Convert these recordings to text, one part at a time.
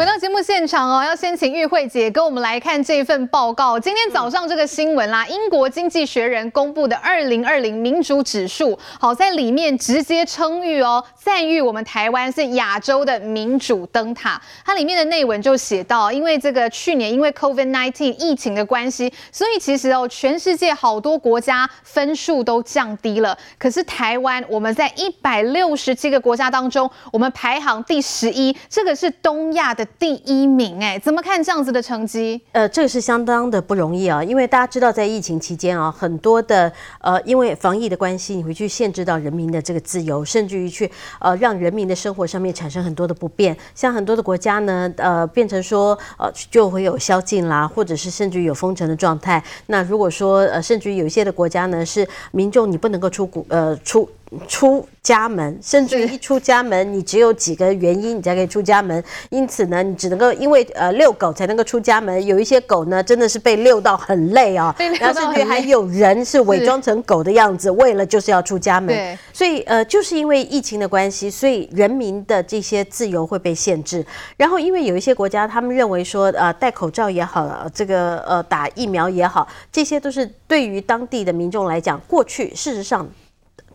Después 节目现场哦，要先请玉慧姐跟我们来看这份报告。今天早上这个新闻啦，英国经济学人公布的二零二零民主指数，好在里面直接称誉哦，赞誉我们台湾是亚洲的民主灯塔。它里面的内文就写到，因为这个去年因为 COVID-19 疫情的关系，所以其实哦，全世界好多国家分数都降低了。可是台湾，我们在一百六十七个国家当中，我们排行第十一，这个是东亚的。第第一名哎，怎么看这样子的成绩？呃，这个是相当的不容易啊，因为大家知道，在疫情期间啊，很多的呃，因为防疫的关系，你会去限制到人民的这个自由，甚至于去呃，让人民的生活上面产生很多的不便。像很多的国家呢，呃，变成说呃，就会有宵禁啦，或者是甚至于有封城的状态。那如果说呃，甚至于有一些的国家呢，是民众你不能够出国呃出。出家门，甚至于一出家门，你只有几个原因你才可以出家门。因此呢，你只能够因为呃遛狗才能够出家门。有一些狗呢，真的是被遛到很累啊、哦，然后甚至还有人是伪装成狗的样子，为了就是要出家门。所以呃，就是因为疫情的关系，所以人民的这些自由会被限制。然后因为有一些国家，他们认为说呃戴口罩也好，这个呃打疫苗也好，这些都是对于当地的民众来讲，过去事实上。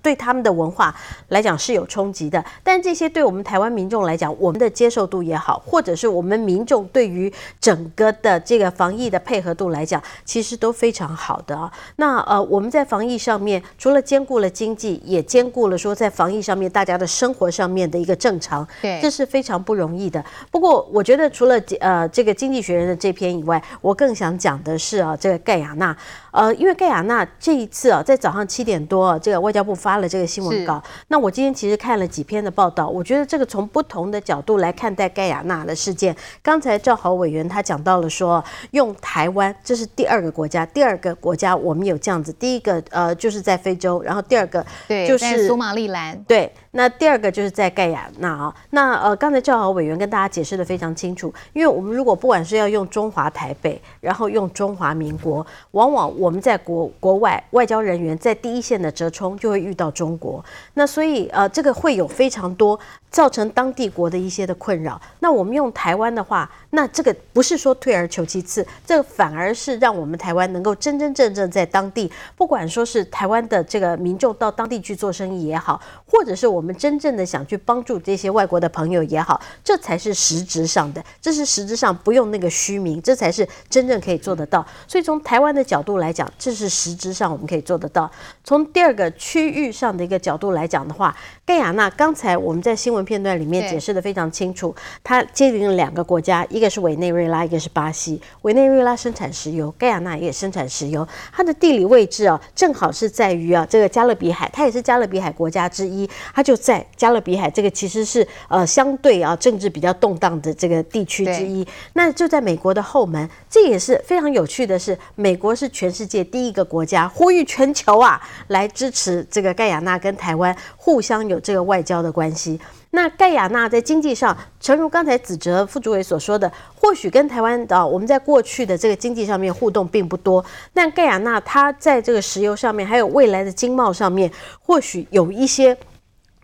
对他们的文化来讲是有冲击的，但这些对我们台湾民众来讲，我们的接受度也好，或者是我们民众对于整个的这个防疫的配合度来讲，其实都非常好的啊。那呃，我们在防疫上面，除了兼顾了经济，也兼顾了说在防疫上面大家的生活上面的一个正常，对，这是非常不容易的。不过，我觉得除了呃这个经济学人的这篇以外，我更想讲的是啊，这个盖亚纳，呃，因为盖亚纳这一次啊，在早上七点多啊，这个外交部发。发了这个新闻稿，那我今天其实看了几篇的报道，我觉得这个从不同的角度来看待盖亚纳的事件。刚才赵豪委员他讲到了说，用台湾这是第二个国家，第二个国家我们有这样子，第一个呃就是在非洲，然后第二个就是苏马利兰，对。那第二个就是在盖亚那啊，那呃，刚才赵豪委员跟大家解释得非常清楚，因为我们如果不管是要用中华台北，然后用中华民国，往往我们在国国外外交人员在第一线的折冲就会遇到中国，那所以呃，这个会有非常多造成当地国的一些的困扰。那我们用台湾的话，那这个不是说退而求其次，这个反而是让我们台湾能够真真正正在当地，不管说是台湾的这个民众到当地去做生意也好，或者是我们。我们真正的想去帮助这些外国的朋友也好，这才是实质上的，这是实质上不用那个虚名，这才是真正可以做得到。所以从台湾的角度来讲，这是实质上我们可以做得到。从第二个区域上的一个角度来讲的话，盖亚纳刚才我们在新闻片段里面解释的非常清楚，它接邻了两个国家，一个是委内瑞拉，一个是巴西。委内瑞拉生产石油，盖亚纳也生产石油，它的地理位置啊，正好是在于啊这个加勒比海，它也是加勒比海国家之一，它就。在加勒比海这个其实是呃相对啊政治比较动荡的这个地区之一，那就在美国的后门，这也是非常有趣的是，美国是全世界第一个国家呼吁全球啊来支持这个盖亚纳跟台湾互相有这个外交的关系。那盖亚纳在经济上，诚如刚才子哲副主委所说的，或许跟台湾啊我们在过去的这个经济上面互动并不多，但盖亚纳它在这个石油上面，还有未来的经贸上面，或许有一些。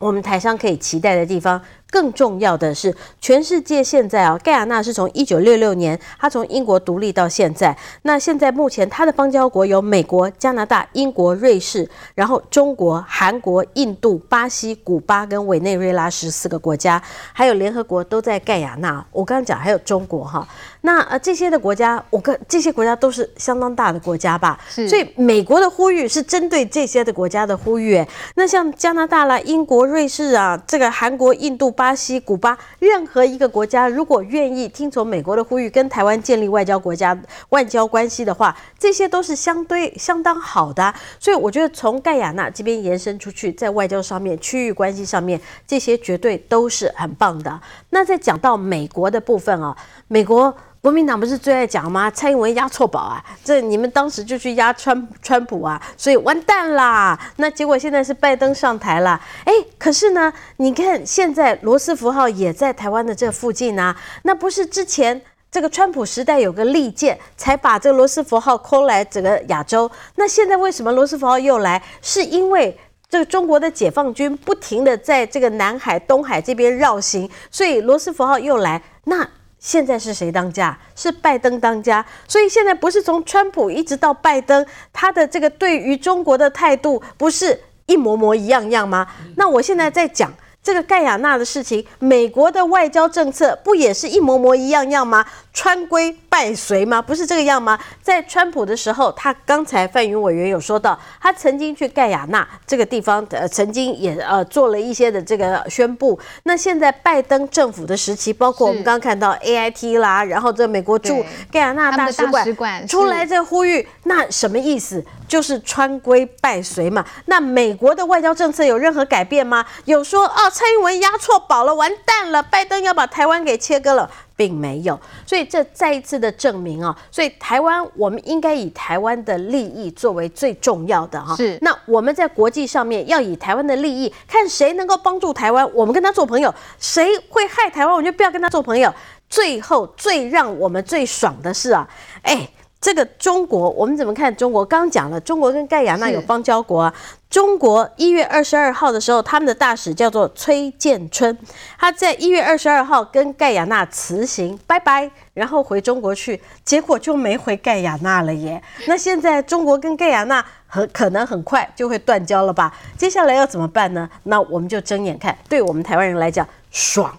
我们台商可以期待的地方。更重要的是，全世界现在啊，盖亚纳是从一九六六年，它从英国独立到现在。那现在目前它的邦交国有美国、加拿大、英国、瑞士，然后中国、韩国、印度、巴西、古巴跟委内瑞拉十四个国家，还有联合国都在盖亚纳。我刚刚讲还有中国哈，那呃这些的国家，我跟这些国家都是相当大的国家吧？是。所以美国的呼吁是针对这些的国家的呼吁。那像加拿大啦、英国、瑞士啊，这个韩国、印度。巴西、古巴，任何一个国家如果愿意听从美国的呼吁，跟台湾建立外交国家外交关系的话，这些都是相对相当好的。所以我觉得从盖亚纳这边延伸出去，在外交上面、区域关系上面，这些绝对都是很棒的。那再讲到美国的部分啊，美国。国民党不是最爱讲吗？蔡英文押错宝啊！这你们当时就去押川川普啊，所以完蛋啦！那结果现在是拜登上台了，哎，可是呢，你看现在罗斯福号也在台湾的这附近啊，那不是之前这个川普时代有个利剑，才把这个罗斯福号扣来整个亚洲？那现在为什么罗斯福号又来？是因为这个中国的解放军不停地在这个南海、东海这边绕行，所以罗斯福号又来。那现在是谁当家？是拜登当家。所以现在不是从川普一直到拜登，他的这个对于中国的态度不是一模模一样样吗？那我现在在讲。这个盖亚纳的事情，美国的外交政策不也是一模模一样样吗？川规败随吗？不是这个样吗？在川普的时候，他刚才范云委员有说到，他曾经去盖亚纳这个地方，呃，曾经也呃做了一些的这个宣布。那现在拜登政府的时期，包括我们刚刚看到 AIT 啦，然后这美国驻盖亚纳大使馆出来在呼吁，那什么意思？就是川规败随嘛。那美国的外交政策有任何改变吗？有说啊？蔡英文押错宝了，完蛋了！拜登要把台湾给切割了，并没有，所以这再一次的证明啊，所以台湾我们应该以台湾的利益作为最重要的哈。是，那我们在国际上面要以台湾的利益，看谁能够帮助台湾，我们跟他做朋友；谁会害台湾，我们就不要跟他做朋友。最后最让我们最爽的是啊，哎。这个中国，我们怎么看中国？刚刚讲了，中国跟盖亚纳有邦交国啊。中国一月二十二号的时候，他们的大使叫做崔建春，他在一月二十二号跟盖亚纳辞行，拜拜，然后回中国去，结果就没回盖亚纳了耶。那现在中国跟盖亚纳很可能很快就会断交了吧？接下来要怎么办呢？那我们就睁眼看，对我们台湾人来讲，爽。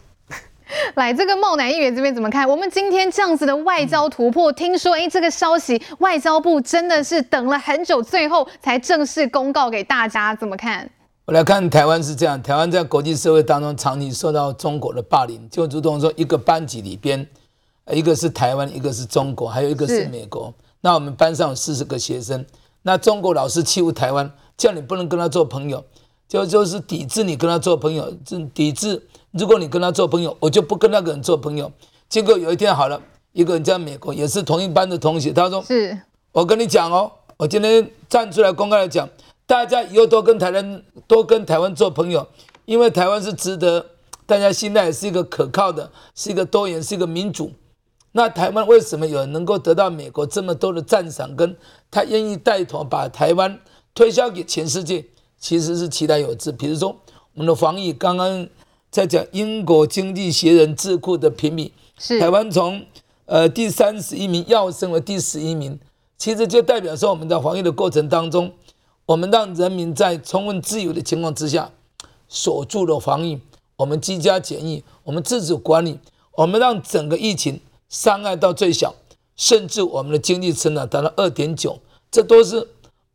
来，这个茂南议员这边怎么看？我们今天这样子的外交突破，听说哎，这个消息外交部真的是等了很久，最后才正式公告给大家，怎么看？我来看台湾是这样，台湾在国际社会当中长期受到中国的霸凌，就如同说一个班级里边，一个是台湾，一个是中国，还有一个是美国。那我们班上有四十个学生，那中国老师欺负台湾，叫你不能跟他做朋友，就就是抵制你跟他做朋友，是抵制。如果你跟他做朋友，我就不跟那个人做朋友。结果有一天好了，一个人在美国也是同一班的同学，他说：“是我跟你讲哦，我今天站出来公开来讲，大家以后都跟台湾多跟台湾做朋友，因为台湾是值得大家信赖，是一个可靠的，是一个多元，是一个民主。那台湾为什么有人能够得到美国这么多的赞赏，跟他愿意带头把台湾推销给全世界，其实是其来有之。比如说我们的防疫刚刚。”在讲英国经济学人智库的评比，是台湾从呃第三十一名跃升为第十一名，其实就代表说我们在防疫的过程当中，我们让人民在充分自由的情况之下锁住了防疫，我们居家检疫，我们自主管理，我们让整个疫情伤害到最小，甚至我们的经济成长达到二点九，这都是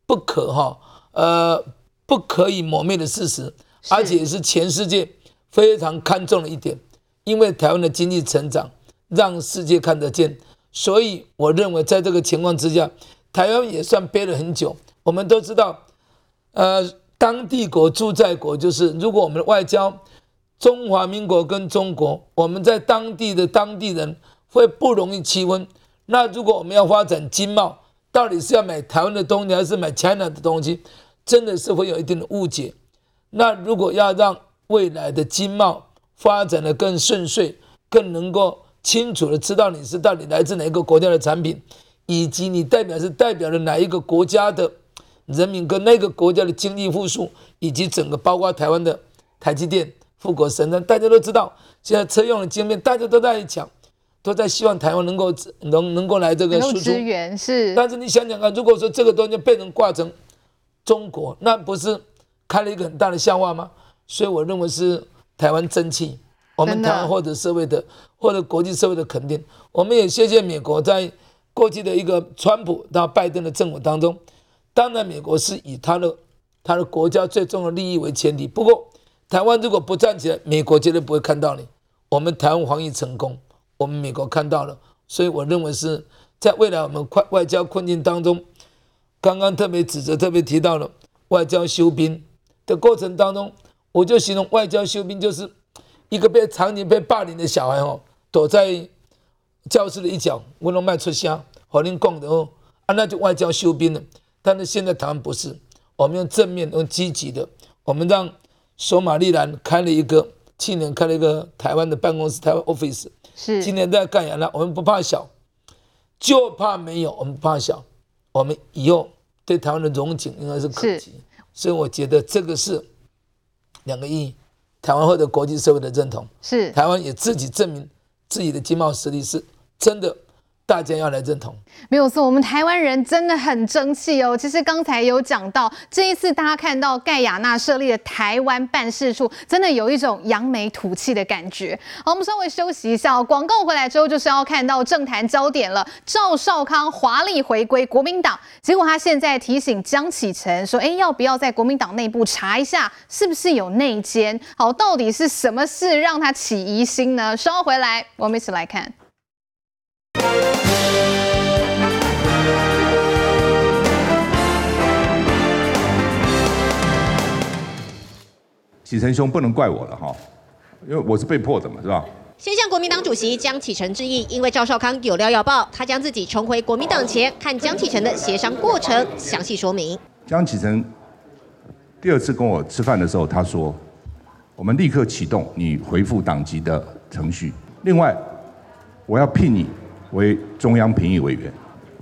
不可哈呃不可以磨灭的事实，而且是全世界。非常看重的一点，因为台湾的经济成长让世界看得见，所以我认为在这个情况之下，台湾也算憋了很久。我们都知道，呃，当地国驻在国，就是如果我们的外交，中华民国跟中国，我们在当地的当地人会不容易区分。那如果我们要发展经贸，到底是要买台湾的东西，还是买 China 的东西，真的是会有一定的误解。那如果要让未来的经贸发展的更顺遂，更能够清楚的知道你是到底来自哪一个国家的产品，以及你代表是代表了哪一个国家的人民跟那个国家的经济复苏，以及整个包括台湾的台积电、富国神山，大家都知道，现在车用的晶片大家都在讲，都在希望台湾能够能能够来这个输出。资源是，但是你想想看，如果说这个东西被人挂成中国，那不是开了一个很大的笑话吗？所以我认为是台湾争气，我们台湾获得社会的获得国际社会的肯定。我们也谢谢美国在过去的一个川普到拜登的政府当中，当然美国是以他的他的国家最重要的利益为前提。不过台湾如果不站起来，美国绝对不会看到你。我们台湾防疫成功，我们美国看到了，所以我认为是在未来我们外外交困境当中，刚刚特别指责特别提到了外交休兵的过程当中。我就形容外交休兵就是一个被常年被霸凌的小孩哦，躲在教室的一角，不能卖出香，和您讲的哦，啊，那就外交休兵了。但是现在台湾不是，我们用正面、用积极的，我们让索马利兰开了一个，去年开了一个台湾的办公室，台湾 office，是，今年在干啥呢？我们不怕小，就怕没有，我们不怕小，我们以后对台湾的荣景应该是可及，所以我觉得这个是。两个亿，台湾获得国际社会的认同，是台湾也自己证明自己的经贸实力是真的。大家要来认同，没有错。我们台湾人真的很争气哦。其实刚才有讲到，这一次大家看到盖亚那设立的台湾办事处，真的有一种扬眉吐气的感觉。好，我们稍微休息一下哦。广告回来之后，就是要看到政坛焦点了。赵少康华丽回归国民党，结果他现在提醒江启臣说：“哎，要不要在国民党内部查一下，是不是有内奸？好，到底是什么事让他起疑心呢？”稍后回来，我们一起来看。启臣兄不能怪我了哈，因为我是被迫的嘛，是吧？先向国民党主席江启臣致意，因为赵少康有料要报，他将自己重回国民党前，看江启臣的协商过程，详细说明。江启臣第二次跟我吃饭的时候，他说：“我们立刻启动你回复党籍的程序。另外，我要聘你为中央评议委员。”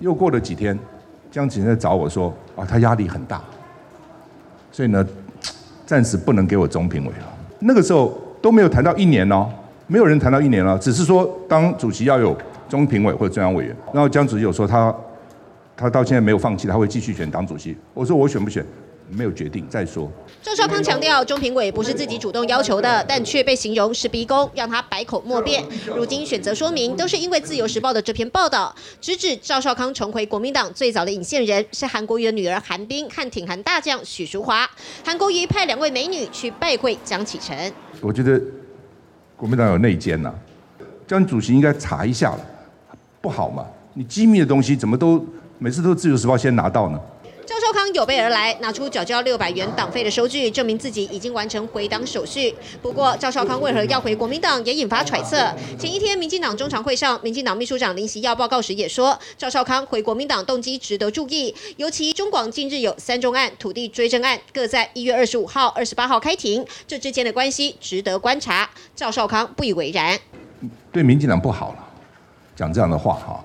又过了几天，江启臣在找我说：“啊，他压力很大，所以呢。”暂时不能给我中评委了。那个时候都没有谈到一年哦，没有人谈到一年了，只是说当主席要有中评委或者中央委员。然后江主席有说他，他到现在没有放弃，他会继续选党主席。我说我选不选？没有决定，再说。赵少康强调，中评委不是自己主动要求的，但却被形容是逼宫，让他百口莫辩。如今选择说明，都是因为《自由时报》的这篇报道，直指赵少康重回国民党最早的引线人是韩国瑜的女儿韩冰和挺韩大将许淑华。韩国瑜派两位美女去拜会江启臣。我觉得国民党有内奸呐，江主席应该查一下了，不好嘛？你机密的东西怎么都每次都《自由时报》先拿到呢？赵少康有备而来，拿出缴交六百元党费的收据，证明自己已经完成回党手续。不过，赵少康为何要回国民党，也引发揣测。前一天，民进党中常会上，民进党秘书长林锡耀报告时也说，赵少康回国民党动机值得注意。尤其中广近日有三中案、土地追征案，各在一月二十五号、二十八号开庭，这之间的关系值得观察。赵少康不以为然，对民进党不好了，讲这样的话哈，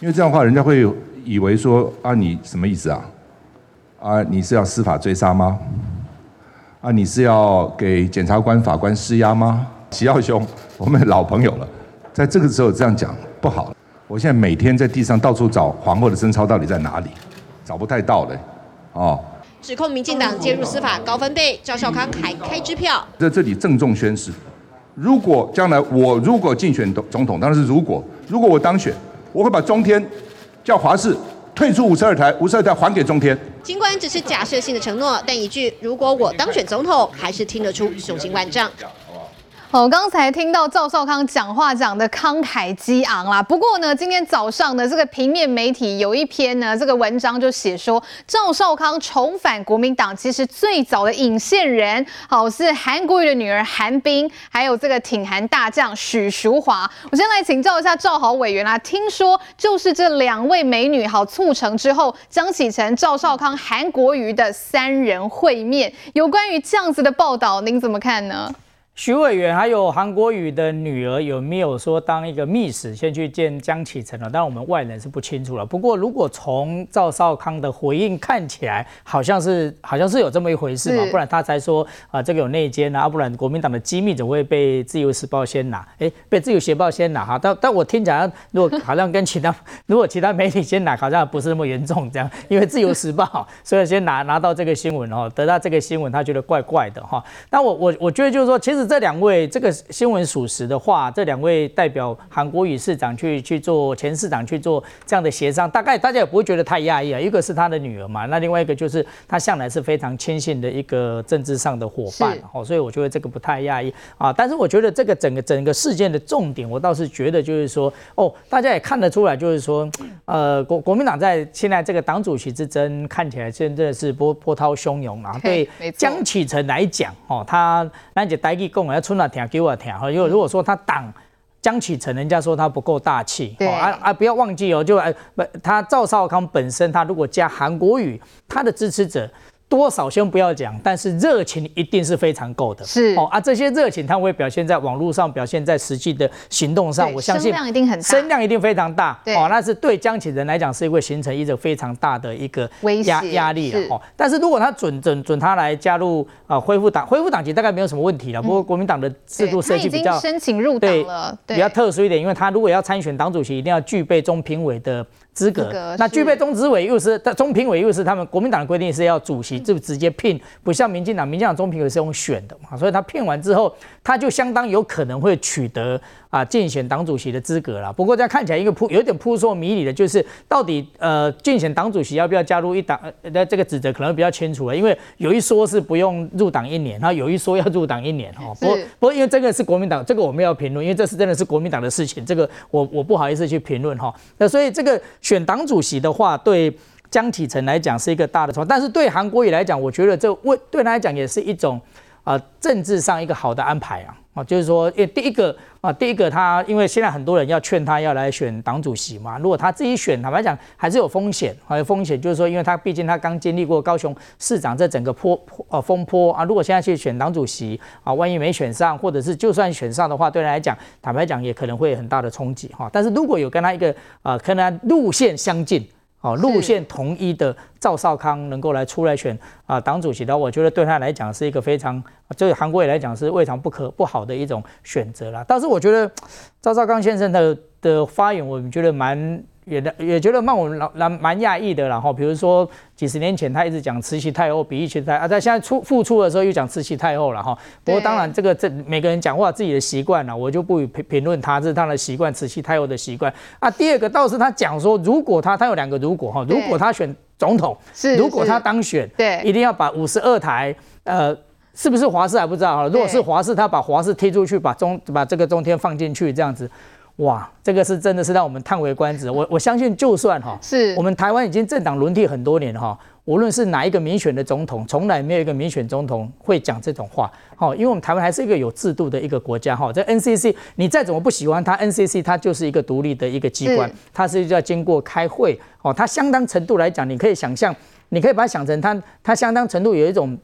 因为这样的话，人家会以为说啊，你什么意思啊？啊，你是要司法追杀吗？啊，你是要给检察官、法官施压吗？齐耀兄，我们老朋友了，在这个时候这样讲不好。我现在每天在地上到处找皇后的贞操到底在哪里，找不太到嘞。哦，指控民进党介入司法高分贝，赵少康还开支票，在这里郑重宣誓：如果将来我如果竞选总统，当然是如果，如果我当选，我会把中天叫华视。退出五十二台，五十二台还给中天。尽管只是假设性的承诺，但一句“如果我当选总统”，还是听得出雄心万丈。好，刚才听到赵少康讲话讲的慷慨激昂啦。不过呢，今天早上的这个平面媒体有一篇呢，这个文章就写说，赵少康重返国民党，其实最早的引线人，好是韩国瑜的女儿韩冰，还有这个挺韩大将许淑华。我先来请教一下赵豪委员啦，听说就是这两位美女好促成之后，江启臣、赵少康、韩国瑜的三人会面，有关于这样子的报道，您怎么看呢？许委员还有韩国瑜的女儿有没有说当一个密使先去见江启臣了？当然我们外人是不清楚了。不过如果从赵少康的回应看起来，好像是好像是有这么一回事嘛，不然他才说啊、呃、这个有内奸啊，不然国民党的机密怎么会被自由时报先拿？哎，被自由时报先拿哈。但但我听起来，如果好像跟其他 如果其他媒体先拿，好像不是那么严重这样，因为自由时报所以先拿拿到这个新闻哦，得到这个新闻他觉得怪怪的哈。但我我我觉得就是说，其实。这两位，这个新闻属实的话，这两位代表韩国瑜市长去去做前市长去做这样的协商，大概大家也不会觉得太讶异啊。一个是他的女儿嘛，那另外一个就是他向来是非常亲信的一个政治上的伙伴，哦，所以我觉得这个不太讶异啊。但是我觉得这个整个整个事件的重点，我倒是觉得就是说，哦，大家也看得出来，就是说，呃，国国民党在现在这个党主席之争看起来真的是波波涛汹涌啊。对江启臣来讲，哦，他那就待一。跟我要出哪听给我听哈，因为如果说他挡江启臣，人家说他不够大气，对。啊啊，不要忘记哦，就啊不，他赵少康本身，他如果加韩国语，他的支持者多少先不要讲，但是热情一定是非常够的。是哦啊，这些热情它会表现在网络上，表现在实际的行动上。我相信声量一定很大，声量一定非常大。哦，那是对江启人来讲是会形成一个非常大的一个压压力了。哦，但是如果他准准准他来加入啊，恢复党恢复党籍大概没有什么问题了。不过国民党的制度设计比较申请入党了，比较特殊一点，因为他如果要参选党主席，一定要具备中评委的。资格，那具备中执委又是，中评委又是他们国民党的规定是要主席就直接聘，不像民进党，民进党中评委是用选的嘛，所以他聘完之后，他就相当有可能会取得。啊，竞选党主席的资格了。不过这样看起来一个扑有点扑朔迷离的，就是到底呃竞选党主席要不要加入一党？那这个指责可能比较清楚了，因为有一说是不用入党一年，然后有一说要入党一年哦。不过不过因为这个是国民党，这个我们要评论，因为这是真的是国民党的事情，这个我我不好意思去评论哈。那所以这个选党主席的话，对江启臣来讲是一个大的错，但是对韩国瑜来讲，我觉得这为对他来讲也是一种啊、政治上一个好的安排啊。啊，就是说，因为第一个啊，第一个他，因为现在很多人要劝他要来选党主席嘛。如果他自己选，坦白讲还是有风险，还有风险，就是说，因为他毕竟他刚经历过高雄市长这整个坡坡呃风波啊。如果现在去选党主席啊，万一没选上，或者是就算选上的话，对他来讲，坦白讲也可能会有很大的冲击哈。但是如果有跟他一个啊，跟他路线相近。哦，路线统一的赵少康能够来出来选啊党主席的，我觉得对他来讲是一个非常，对韩国也来讲是未尝不可不好的一种选择啦。但是我觉得赵少康先生的的发言，我们觉得蛮。也也觉得蛮我蛮蛮讶异的，然后比如说几十年前他一直讲慈禧太后比喻慈禧太后啊，在现在出复出的时候又讲慈禧太后了哈。不过当然这个这每个人讲话自己的习惯了，我就不予评评论他，这是他的习惯，慈禧太后的习惯啊。第二个倒是他讲说，如果他他有两个如果哈，如果他选总统，是如果他当选，对，一定要把五十二台呃是不是华视还不知道哈，如果是华视，他把华视踢出去，把中把这个中天放进去这样子。哇，这个是真的是让我们叹为观止。我我相信，就算哈，是我们台湾已经政党轮替很多年了哈，无论是哪一个民选的总统，从来没有一个民选总统会讲这种话。哈，因为我们台湾还是一个有制度的一个国家哈。这 NCC 你再怎么不喜欢它，NCC 它就是一个独立的一个机关，它是要经过开会哦。它相当程度来讲，你可以想象，你可以把它想成它它相当程度有一种。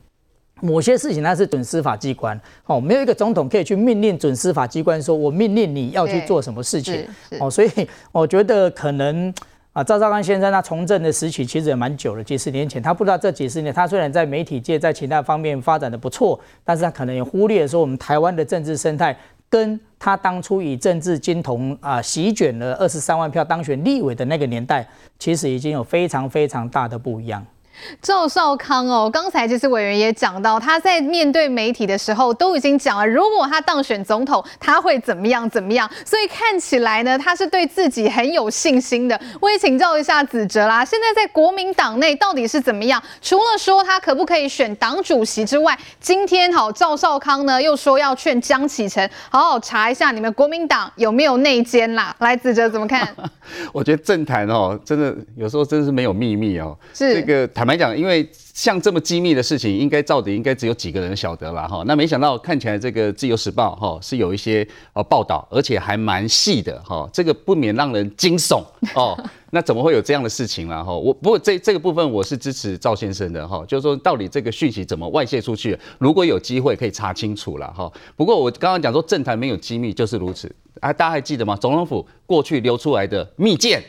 某些事情它是准司法机关，哦，没有一个总统可以去命令准司法机关说，我命令你要去做什么事情，哦，所以我觉得可能啊，赵少康先生他从政的时期其实也蛮久了，几十年前，他不知道这几十年，他虽然在媒体界在其他方面发展的不错，但是他可能也忽略说我们台湾的政治生态，跟他当初以政治金童啊席卷了二十三万票当选立委的那个年代，其实已经有非常非常大的不一样。赵少康哦，刚才其实委员也讲到，他在面对媒体的时候都已经讲了，如果他当选总统，他会怎么样怎么样。所以看起来呢，他是对自己很有信心的。我也请教一下子哲啦，现在在国民党内到底是怎么样？除了说他可不可以选党主席之外，今天好，赵少康呢又说要劝江启臣好好查一下你们国民党有没有内奸啦。来，子哲怎么看？我觉得政坛哦，真的有时候真的是没有秘密哦。是这个坦白讲，因为像这么机密的事情，应该到底应该只有几个人晓得了哈。那没想到看起来这个自由时报哈是有一些呃报道，而且还蛮细的哈。这个不免让人惊悚 哦。那怎么会有这样的事情了哈？我不过这这个部分我是支持赵先生的哈，就是说到底这个讯息怎么外泄出去？如果有机会可以查清楚了哈。不过我刚刚讲说政坛没有机密就是如此。啊，大家还记得吗？总统府过去流出来的密件，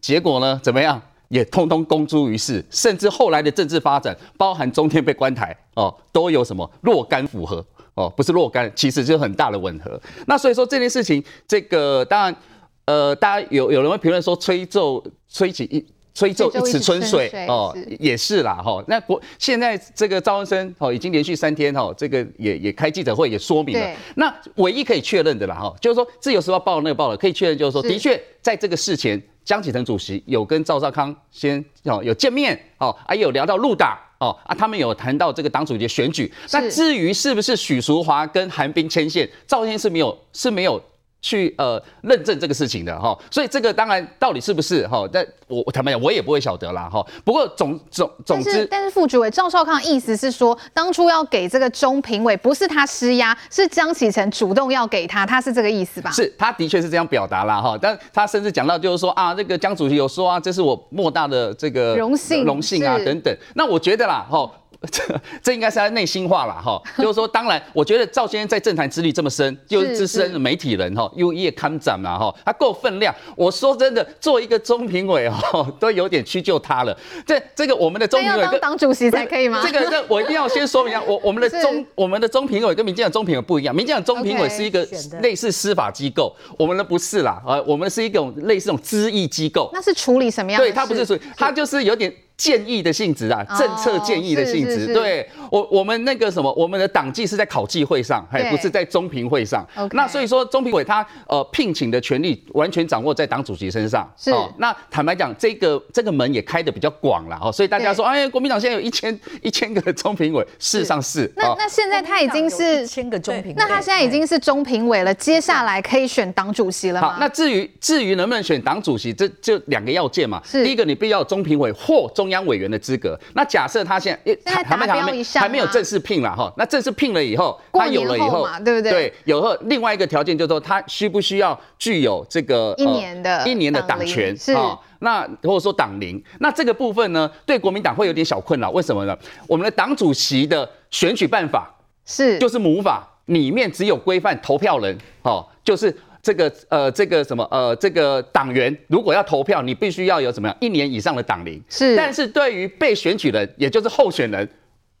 结果呢怎么样？也通通公诸于世，甚至后来的政治发展，包含中天被关台哦，都有什么若干符合哦，不是若干，其实就很大的吻合。那所以说这件事情，这个当然，呃，大家有有人会评论说吹奏吹起一。吹奏一池春水哦，也是啦哈。那国现在这个赵文生哦，已经连续三天哈，这个也也开记者会也说明了。那唯一可以确认的啦哈，就是说自由时报报的那个报了可以确认，就是说的确在这个事前，江启臣主席有跟赵少康先哦有见面哦，还有聊到入党哦啊，他们有谈到这个党主席选举。那至于是不是许淑华跟韩冰牵线，赵先生是没有是没有。去呃认证这个事情的哈，所以这个当然到底是不是哈？但我坦白讲，我也不会晓得啦哈。不过总总总之，但是副主委赵少康的意思是说，当初要给这个中评委，不是他施压，是江启臣主动要给他，他是这个意思吧？是，他的确是这样表达啦哈。但他甚至讲到就是说啊，这个江主席有说啊，这是我莫大的这个荣幸荣幸啊等等。那我觉得啦哈。这 这应该是他内心话了哈，就是说，当然，我觉得赵先生在政坛资历这么深，又是资深的媒体人哈，又业刊展嘛哈，他够分量。我说真的，做一个中评委哈，都有点屈就他了。这这个我们的中评委当党主席才可以吗？这个这我一定要先说明一下，我我们的中我们的中评委跟民进党中评委不一样，民进党中评委是一个类似司法机构，我们的不是啦，呃，我们是一种类似这种咨议机构。那是处理什么样的？对，他不是处理，他就是有点。建议的性质啊，政策建议的性质。对我，我们那个什么，我们的党纪是在考纪会上，还不是在中评会上。Okay. 那所以说，中评委他呃聘请的权利完全掌握在党主席身上。是。哦、那坦白讲，这个这个门也开得比较广了哦。所以大家说，哎，国民党现在有一千一千个中评委，事实上是。是那那现在他已经是千个中评委，那他现在已经是中评委了，接下来可以选党主席了吗？好，那至于至于能不能选党主席，这就两个要件嘛。是。第一个，你必须要中评委或中央委员的资格。那假设他现在，他还没还没还没有正式聘了哈，那正式聘了以后，他有了以后，对不对？对，有后另外一个条件就是说，他需不需要具有这个一年的一年的党权啊？那或者说党龄，那这个部分呢，对国民党会有点小困扰，为什么呢？我们的党主席的选举办法是就是母法里面只有规范投票人哦，就是。这个呃，这个什么呃，这个党员如果要投票，你必须要有什么样一年以上的党龄。是，但是对于被选举人，也就是候选人，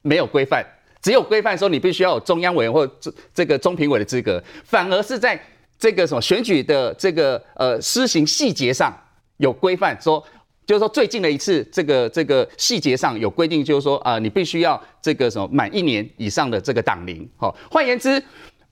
没有规范，只有规范说你必须要有中央委员或这这个中评委的资格，反而是在这个什么选举的这个呃施行细节上有规范，说就是说最近的一次这个这个细节上有规定，就是说啊、呃，你必须要这个什么满一年以上的这个党龄。好，换言之。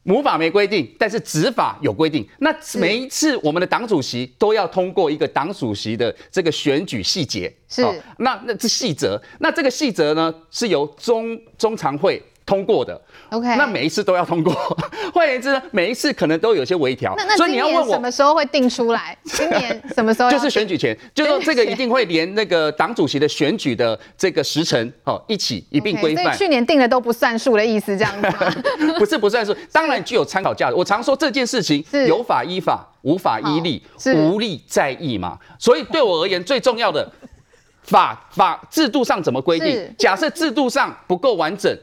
母法没规定，但是执法有规定。那每一次我们的党主席都要通过一个党主席的这个选举细节，是。那那这细则，那这个细则呢是由中中常会通过的。OK，那每一次都要通过。换言之呢，每一次可能都有些微调。那那所以你要问我什么时候会定出来？今年什么时候？就是选举前，就是说这个一定会连那个党主席的选举的这个时程哦一起一并规范。所以去年定的都不算数的意思，这样子 不是不算数，当然具有参考价值。我常说这件事情有法依法，无法依例，无力在意嘛。所以对我而言，最重要的法法制度上怎么规定？假设制度上不够完整。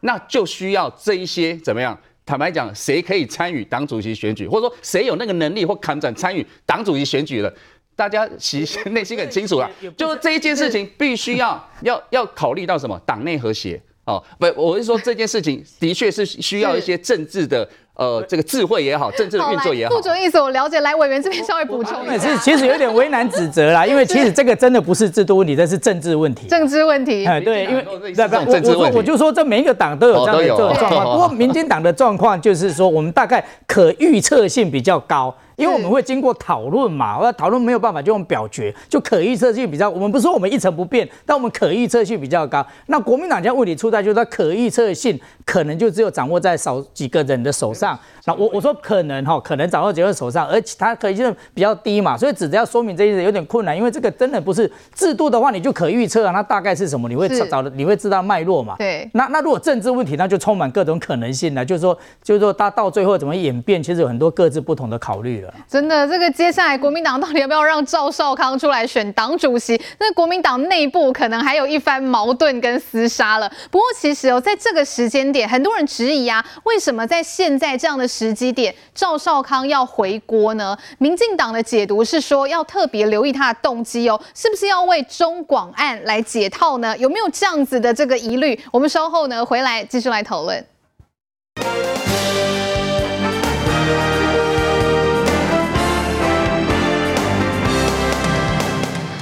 那就需要这一些怎么样？坦白讲，谁可以参与党主席选举，或者说谁有那个能力或抗展参与党主席选举了？大家其实内心很清楚了，就是这一件事情必须要要要考虑到什么？党内和谐哦，不，我是说这件事情的确是需要一些政治的。呃，这个智慧也好，政治的运作也好，不准意思我了解。来，委员这边稍微补充一下。是，其实有点为难指责啦，因为其实这个真的不是制度问题，这是政治问题。政治问题。哎，对，因为对不，我我我就说这每一个党都有这样的这种状况。不过民进党的状况就是说，我们大概可预测性比较高。因为我们会经过讨论嘛，我要讨论没有办法就用表决，就可预测性比较。我们不是说我们一成不变，但我们可预测性比较高。那国民党现在问题出在就是它可预测性可能就只有掌握在少几个人的手上。那我我说可能哈，可能掌握几个人手上，而且它可预测比较低嘛，所以只要说明这一点有点困难，因为这个真的不是制度的话，你就可预测啊，那大概是什么？你会找的，你会知道脉络嘛？对。那那如果政治问题，那就充满各种可能性了，就是说就是说它到最后怎么演变，其实有很多各自不同的考虑了。真的，这个接下来国民党到底要不要让赵少康出来选党主席？那国民党内部可能还有一番矛盾跟厮杀了。不过其实哦，在这个时间点，很多人质疑啊，为什么在现在这样的时机点，赵少康要回锅呢？民进党的解读是说，要特别留意他的动机哦，是不是要为中广案来解套呢？有没有这样子的这个疑虑？我们稍后呢回来继续来讨论。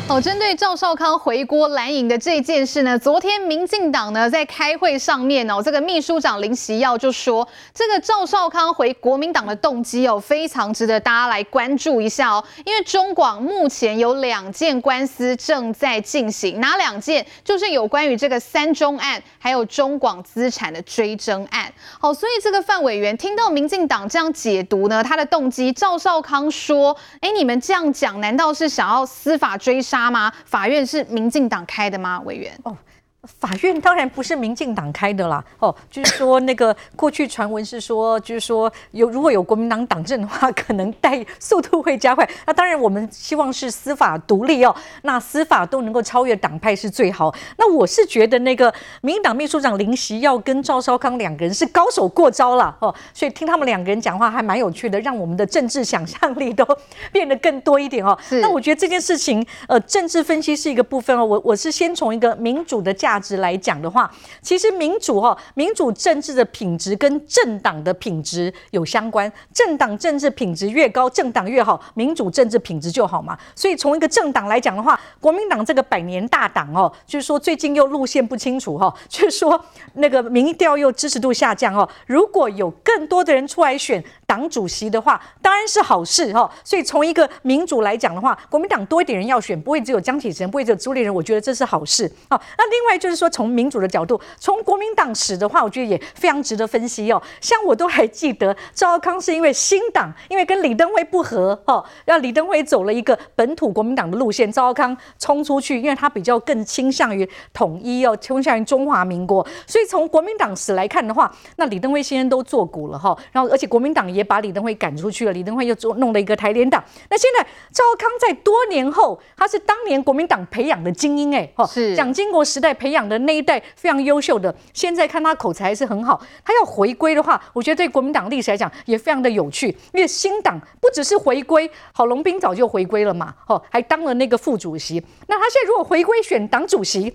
好，针对赵少康回锅蓝营的这件事呢，昨天民进党呢在开会上面哦，这个秘书长林锡耀就说，这个赵少康回国民党的动机哦，非常值得大家来关注一下哦，因为中广目前有两件官司正在进行，哪两件？就是有关于这个三中案，还有中广资产的追征案。好，所以这个范委员听到民进党这样解读呢，他的动机，赵少康说，哎，你们这样讲，难道是想要司法追杀？吗？法院是民进党开的吗？委员，法院当然不是民进党开的啦，哦，就是说那个过去传闻是说，就是说有如果有国民党党政的话，可能带速度会加快。那当然我们希望是司法独立哦，那司法都能够超越党派是最好。那我是觉得那个民进党秘书长林夕耀跟赵少康两个人是高手过招了哦，所以听他们两个人讲话还蛮有趣的，让我们的政治想象力都变得更多一点哦。那我觉得这件事情，呃，政治分析是一个部分哦，我我是先从一个民主的价值来讲的话，其实民主哈，民主政治的品质跟政党的品质有相关。政党政治品质越高，政党越好，民主政治品质就好嘛。所以从一个政党来讲的话，国民党这个百年大党哦，就是说最近又路线不清楚哈，就是说那个民调又支持度下降哦。如果有更多的人出来选党主席的话，当然是好事哈。所以从一个民主来讲的话，国民党多一点人要选，不会只有江启臣，不会只有朱立伦，我觉得这是好事啊。那另外就是说，从民主的角度，从国民党史的话，我觉得也非常值得分析哦。像我都还记得赵少康是因为新党，因为跟李登辉不合哦，让李登辉走了一个本土国民党的路线，赵少康冲出去，因为他比较更倾向于统一哦，倾向于中华民国。所以从国民党史来看的话，那李登辉先生都作古了哈，然后而且国民党也把李登辉赶出去了，李登辉又做弄了一个台联党。那现在赵少康在多年后，他是当年国民党培养的精英哎，哦，是蒋经国时代培培养的那一代非常优秀的，现在看他口才还是很好。他要回归的话，我觉得对国民党历史来讲也非常的有趣，因为新党不只是回归，郝龙斌早就回归了嘛，哦，还当了那个副主席。那他现在如果回归选党主席，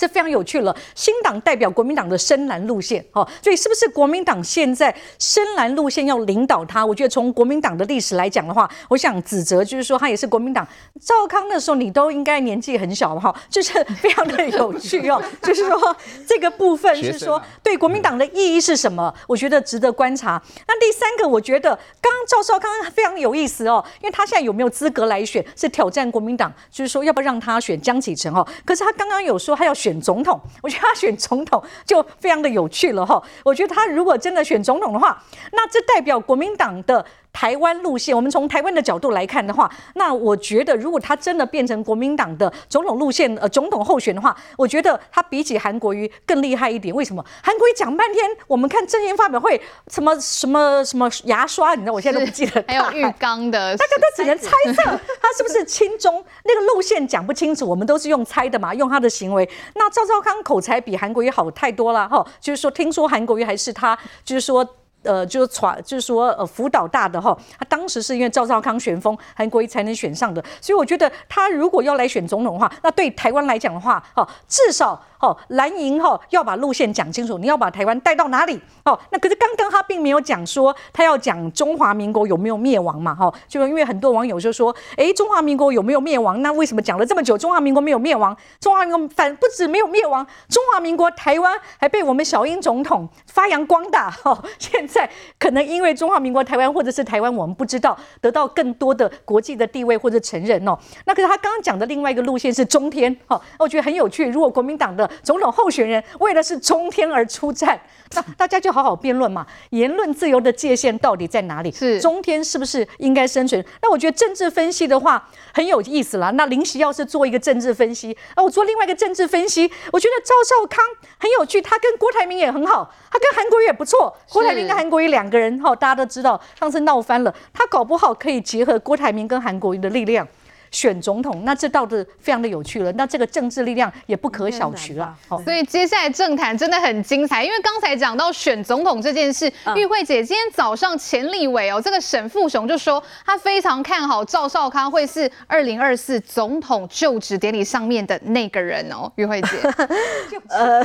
这非常有趣了，新党代表国民党的深蓝路线，哦，所以是不是国民党现在深蓝路线要领导他？我觉得从国民党的历史来讲的话，我想指责就是说他也是国民党。赵康的时候你都应该年纪很小哈，就是非常的有趣哦，就是说这个部分是说对国民党的意义是什么？我觉得值得观察。那第三个，我觉得刚刚赵少康非常有意思哦，因为他现在有没有资格来选？是挑战国民党，就是说要不要让他选江启臣哦？可是他刚刚有说他要选。选总统，我觉得他选总统就非常的有趣了哈。我觉得他如果真的选总统的话，那这代表国民党的。台湾路线，我们从台湾的角度来看的话，那我觉得如果他真的变成国民党的总统路线，呃，总统候选的话，我觉得他比起韩国瑜更厉害一点。为什么？韩国瑜讲半天，我们看证言发表会，什么什么什么牙刷，你知道，我现在都不记得。还有浴缸的，大家都只能猜测他是不是亲中，那个路线讲不清楚，我们都是用猜的嘛，用他的行为。那赵少康口才比韩国瑜好太多了哈，就是说，听说韩国瑜还是他，就是说。呃，就是传，就是说，呃，辅导大的哈，他当时是因为赵少康旋风，韩国瑜才能选上的，所以我觉得他如果要来选总统的话，那对台湾来讲的话，哈，至少。哦，蓝营哈要把路线讲清楚，你要把台湾带到哪里？哦，那可是刚刚他并没有讲说他要讲中华民国有没有灭亡嘛？哈，就因为很多网友就说，哎，中华民国有没有灭亡？那为什么讲了这么久，中华民国没有灭亡？中华民国反不止没有灭亡，中华民国台湾还被我们小英总统发扬光大。哈，现在可能因为中华民国台湾或者是台湾，我们不知道得到更多的国际的地位或者承认哦。那可是他刚刚讲的另外一个路线是中天。哈，我觉得很有趣。如果国民党的总统候选人为的是中天而出战，那 大家就好好辩论嘛。言论自由的界限到底在哪里？是中天是不是应该生存？那我觉得政治分析的话很有意思啦。那林夕要是做一个政治分析，啊，我做另外一个政治分析。我觉得赵少康很有趣，他跟郭台铭也很好，他跟韩国瑜也不错。郭台铭跟韩国瑜两个人哈，大家都知道上次闹翻了，他搞不好可以结合郭台铭跟韩国瑜的力量。选总统，那这倒是非常的有趣了。那这个政治力量也不可小觑了。所以接下来政坛真的很精彩，因为刚才讲到选总统这件事，嗯、玉慧姐今天早上前立委哦，这个沈富雄就说他非常看好赵少康会是二零二四总统就职典礼上面的那个人哦。玉慧姐，呃，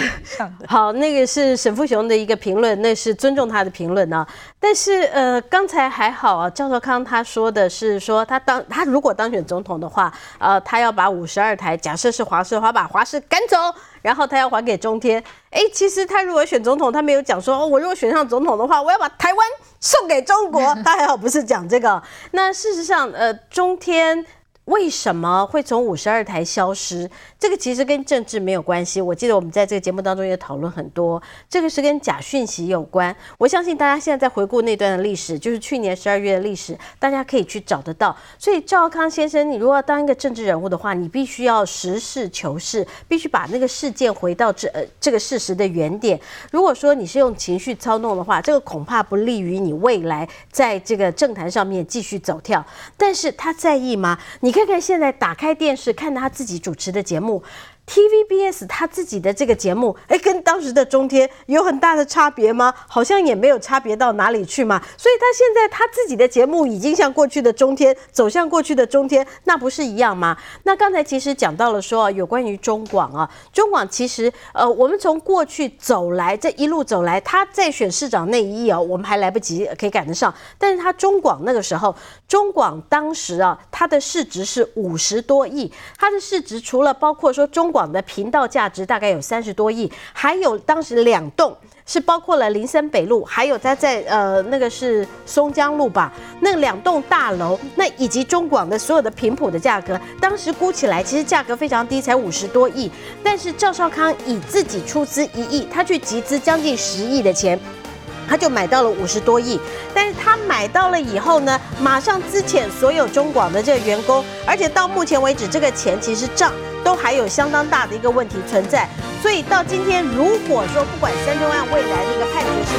好，那个是沈富雄的一个评论，那是尊重他的评论啊。但是呃，刚才还好啊，赵少康他说的是说他当他如果当选总统。的话，呃，他要把五十二台，假设是华视的话，把华视赶走，然后他要还给中天。哎，其实他如果选总统，他没有讲说，哦，我如果选上总统的话，我要把台湾送给中国。他还好不是讲这个。那事实上，呃，中天。为什么会从五十二台消失？这个其实跟政治没有关系。我记得我们在这个节目当中也讨论很多，这个是跟假讯息有关。我相信大家现在在回顾那段的历史，就是去年十二月的历史，大家可以去找得到。所以赵康先生，你如果要当一个政治人物的话，你必须要实事求是，必须把那个事件回到这呃这个事实的原点。如果说你是用情绪操弄的话，这个恐怕不利于你未来在这个政坛上面继续走跳。但是他在意吗？你。看看现在打开电视看他自己主持的节目。TVBS 他自己的这个节目，哎，跟当时的中天有很大的差别吗？好像也没有差别到哪里去嘛。所以他现在他自己的节目已经像过去的中天走向过去的中天，那不是一样吗？那刚才其实讲到了说有关于中广啊，中广其实呃，我们从过去走来这一路走来，他在选市长那一役啊，我们还来不及可以赶得上。但是他中广那个时候，中广当时啊，它的市值是五十多亿，它的市值除了包括说中广的频道价值大概有三十多亿，还有当时两栋是包括了林森北路，还有他在呃那个是松江路吧，那两栋大楼，那以及中广的所有的频谱的价格，当时估起来其实价格非常低，才五十多亿，但是赵少康以自己出资一亿，他去集资将近十亿的钱。他就买到了五十多亿，但是他买到了以后呢，马上资遣所有中广的这个员工，而且到目前为止，这个钱其实账都还有相当大的一个问题存在。所以到今天，如果说不管三中案未来的一个判决是